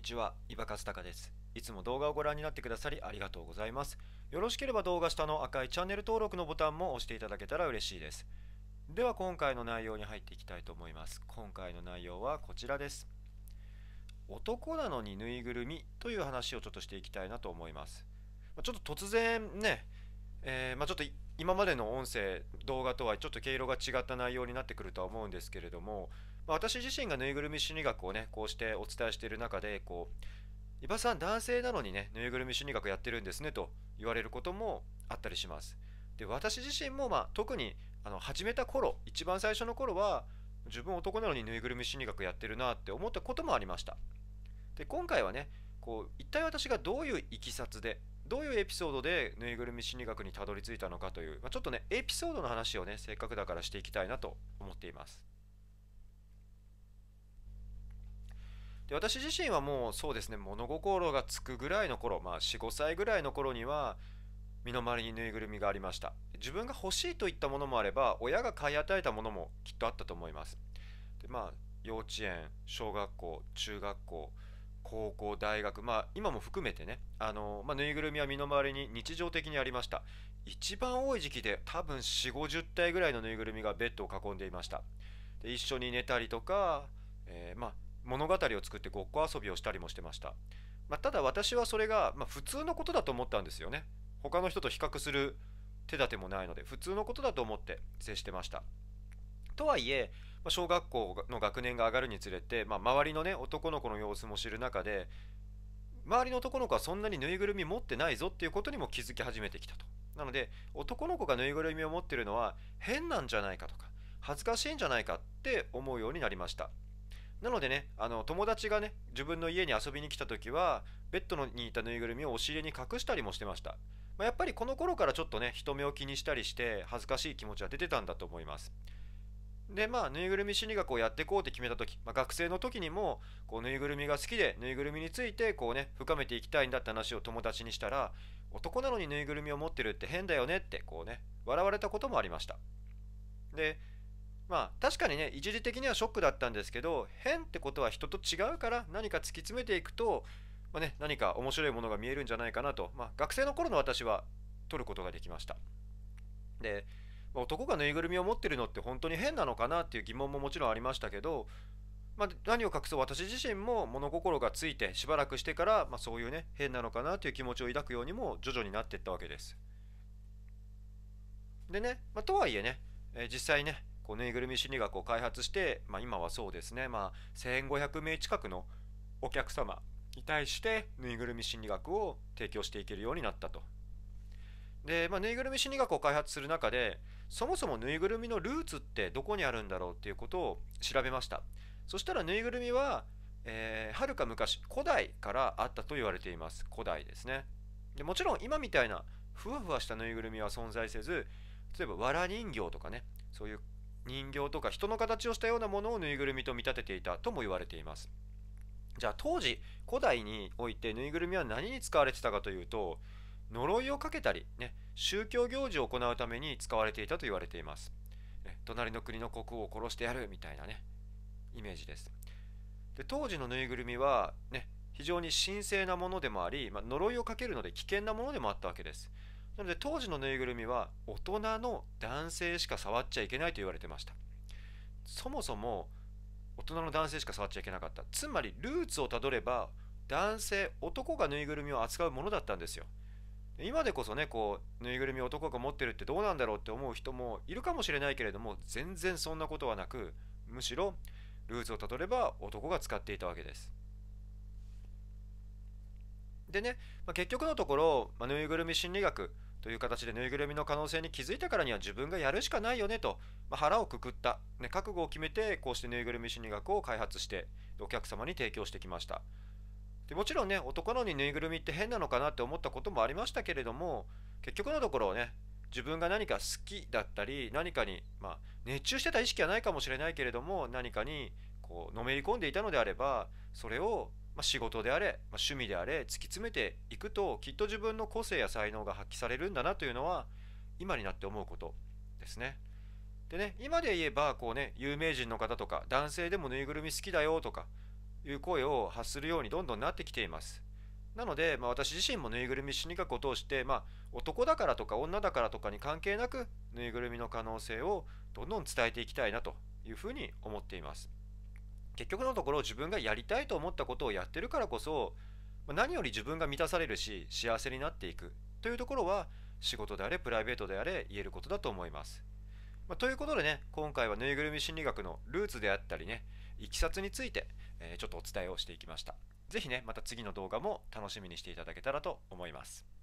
にちは、伊庭和孝です。いつも動画をご覧になってくださりありがとうございます。よろしければ動画下の赤いチャンネル登録のボタンも押していただけたら嬉しいです。では今回の内容に入っていきたいと思います。今回の内容はこちらです。男なのにぬいぐるみという話をちょっとしていきたいなと思います。まちょっと突然ね、えーまあ、ちょっと今までの音声、動画とはちょっと毛色が違った内容になってくるとは思うんですけれども、まあ私自身がぬいぐるみ心理学をね、こうしてお伝えしている中で、こう、伊庭さん男性なのにね、ぬいぐるみ心理学やってるんですねと言われることもあったりします。で、私自身もまあ特にあの始めた頃、一番最初の頃は、自分男なのにぬいぐるみ心理学やってるなって思ったこともありました。で、今回はね、こう、一体私がどういういきさつで、どういうエピソードでぬいぐるみ心理学にたどり着いたのかという、まあ、ちょっとね、エピソードの話をね、せっかくだからしていきたいなと思っています。で私自身はもうそうですね物心がつくぐらいの頃まあ45歳ぐらいの頃には身の回りにぬいぐるみがありました。自分が欲しいといったものもあれば親が買い与えたものもきっとあったと思います。でまあ幼稚園小学校中学校高校大学まあ今も含めてねあの、まあ、ぬいぐるみは身の回りに日常的にありました。一番多い時期で多分4 5 0体ぐらいのぬいぐるみがベッドを囲んでいました。で一緒に寝たりとか、えーまあ物語を作ってごっこ遊びをしたりもしてました、まあ、ただ私はそれが、まあ、普通のことだと思ったんですよね。他の人と比較する手立てもないので普通のことだと思って接してました。とはいえ、まあ、小学校の学年が上がるにつれて、まあ、周りのね男の子の様子も知る中で周りの男の子はそんなにぬいぐるみ持ってないぞっていうことにも気づき始めてきたと。なので男の子がぬいぐるみを持ってるのは変なんじゃないかとか恥ずかしいんじゃないかって思うようになりました。なのでね、あの友達がね、自分の家に遊びに来た時は、ベッドにいたぬいぐるみを押し入れに隠したりもしてました。まあ、やっぱりこの頃からちょっとね、人目を気にしたりして、恥ずかしい気持ちは出てたんだと思います。で、まあ、ぬいぐるみ心理学をやっていこうって決めた時、まあ、学生の時にも、こう、ぬいぐるみが好きで、ぬいぐるみについて、こうね、深めていきたいんだって話を友達にしたら、男なのにぬいぐるみを持ってるって変だよねって、こうね、笑われたこともありました。で、まあ確かにね一時的にはショックだったんですけど変ってことは人と違うから何か突き詰めていくと、まあね、何か面白いものが見えるんじゃないかなと、まあ、学生の頃の私は取ることができました。で、男がぬいぐるみを持ってるのって本当に変なのかなっていう疑問ももちろんありましたけど、まあ、何を隠そう私自身も物心がついてしばらくしてから、まあ、そういうね変なのかなという気持ちを抱くようにも徐々になっていったわけです。でね、まあ、とはいえね、えー実際ねこうぬいぐるみ心理学を開発して、まあ、今はそうですね、まあ、1500名近くのお客様に対してぬいぐるみ心理学を提供していけるようになったと。で、まあ、ぬいぐるみ心理学を開発する中でそもそもぬいぐるみのルーツってどこにあるんだろうっていうことを調べました。そしたらぬいぐるみはえーはるか昔古代からあったと言われています古代ですねでもちろん今みたいなふわふわしたぬいぐるみは存在せず例えばわら人形とかねそういう人形とか人の形をしたようなものをぬいぐるみと見立てていたとも言われています。じゃあ当時古代においてぬいぐるみは何に使われてたかというと呪いをかけたりね宗教行事を行うために使われていたと言われています。隣の国の国王を殺してやるみたいなねイメージです。で当時のぬいぐるみはね非常に神聖なものでもあり、まあ、呪いをかけるので危険なものでもあったわけです。なので当時のぬいぐるみは大人の男性しか触っちゃいけないと言われてました。そもそも大人の男性しか触っちゃいけなかった。つまりルーツをたどれば男性男がぬいぐるみを扱うものだったんですよ。今でこそねこうぬいぐるみを男が持ってるってどうなんだろうって思う人もいるかもしれないけれども全然そんなことはなくむしろルーツをたどれば男が使っていたわけです。でね、まあ、結局のところ、まあ、ぬいぐるみ心理学という形でぬいぐるみの可能性に気づいたからには自分がやるしかないよねと、まあ、腹をくくった、ね、覚悟を決めてこうしてぬいぐるみ心理学を開発してお客様に提供してきました。でもちろんね男のにぬいぐるみって変なのかなって思ったこともありましたけれども結局のところね自分が何か好きだったり何かに、まあ、熱中してた意識はないかもしれないけれども何かにこうのめり込んでいたのであればそれをまあ、仕事であれ、まあ、趣味であれ突き詰めていくときっと自分の個性や才能が発揮されるんだなというのは今になって思うことですね。でね今で言えばこうね有名人の方とか男性でもぬいぐるみ好きだよとかいう声を発するようにどんどんなってきていますなので、まあ、私自身もぬいぐるみ心理学を通して、まあ、男だからとか女だからとかに関係なくぬいぐるみの可能性をどんどん伝えていきたいなというふうに思っています結局のところ自分がやりたいと思ったことをやってるからこそ何より自分が満たされるし幸せになっていく。というところは仕事であれプライベートであれ言えることだと思います、まあ、ということでね今回はぬいぐるみ心理学のルーツであったりねいきさつについて、えー、ちょっとお伝えをしていきました。是非ねまた次の動画も楽しみにしていただけたらと思います。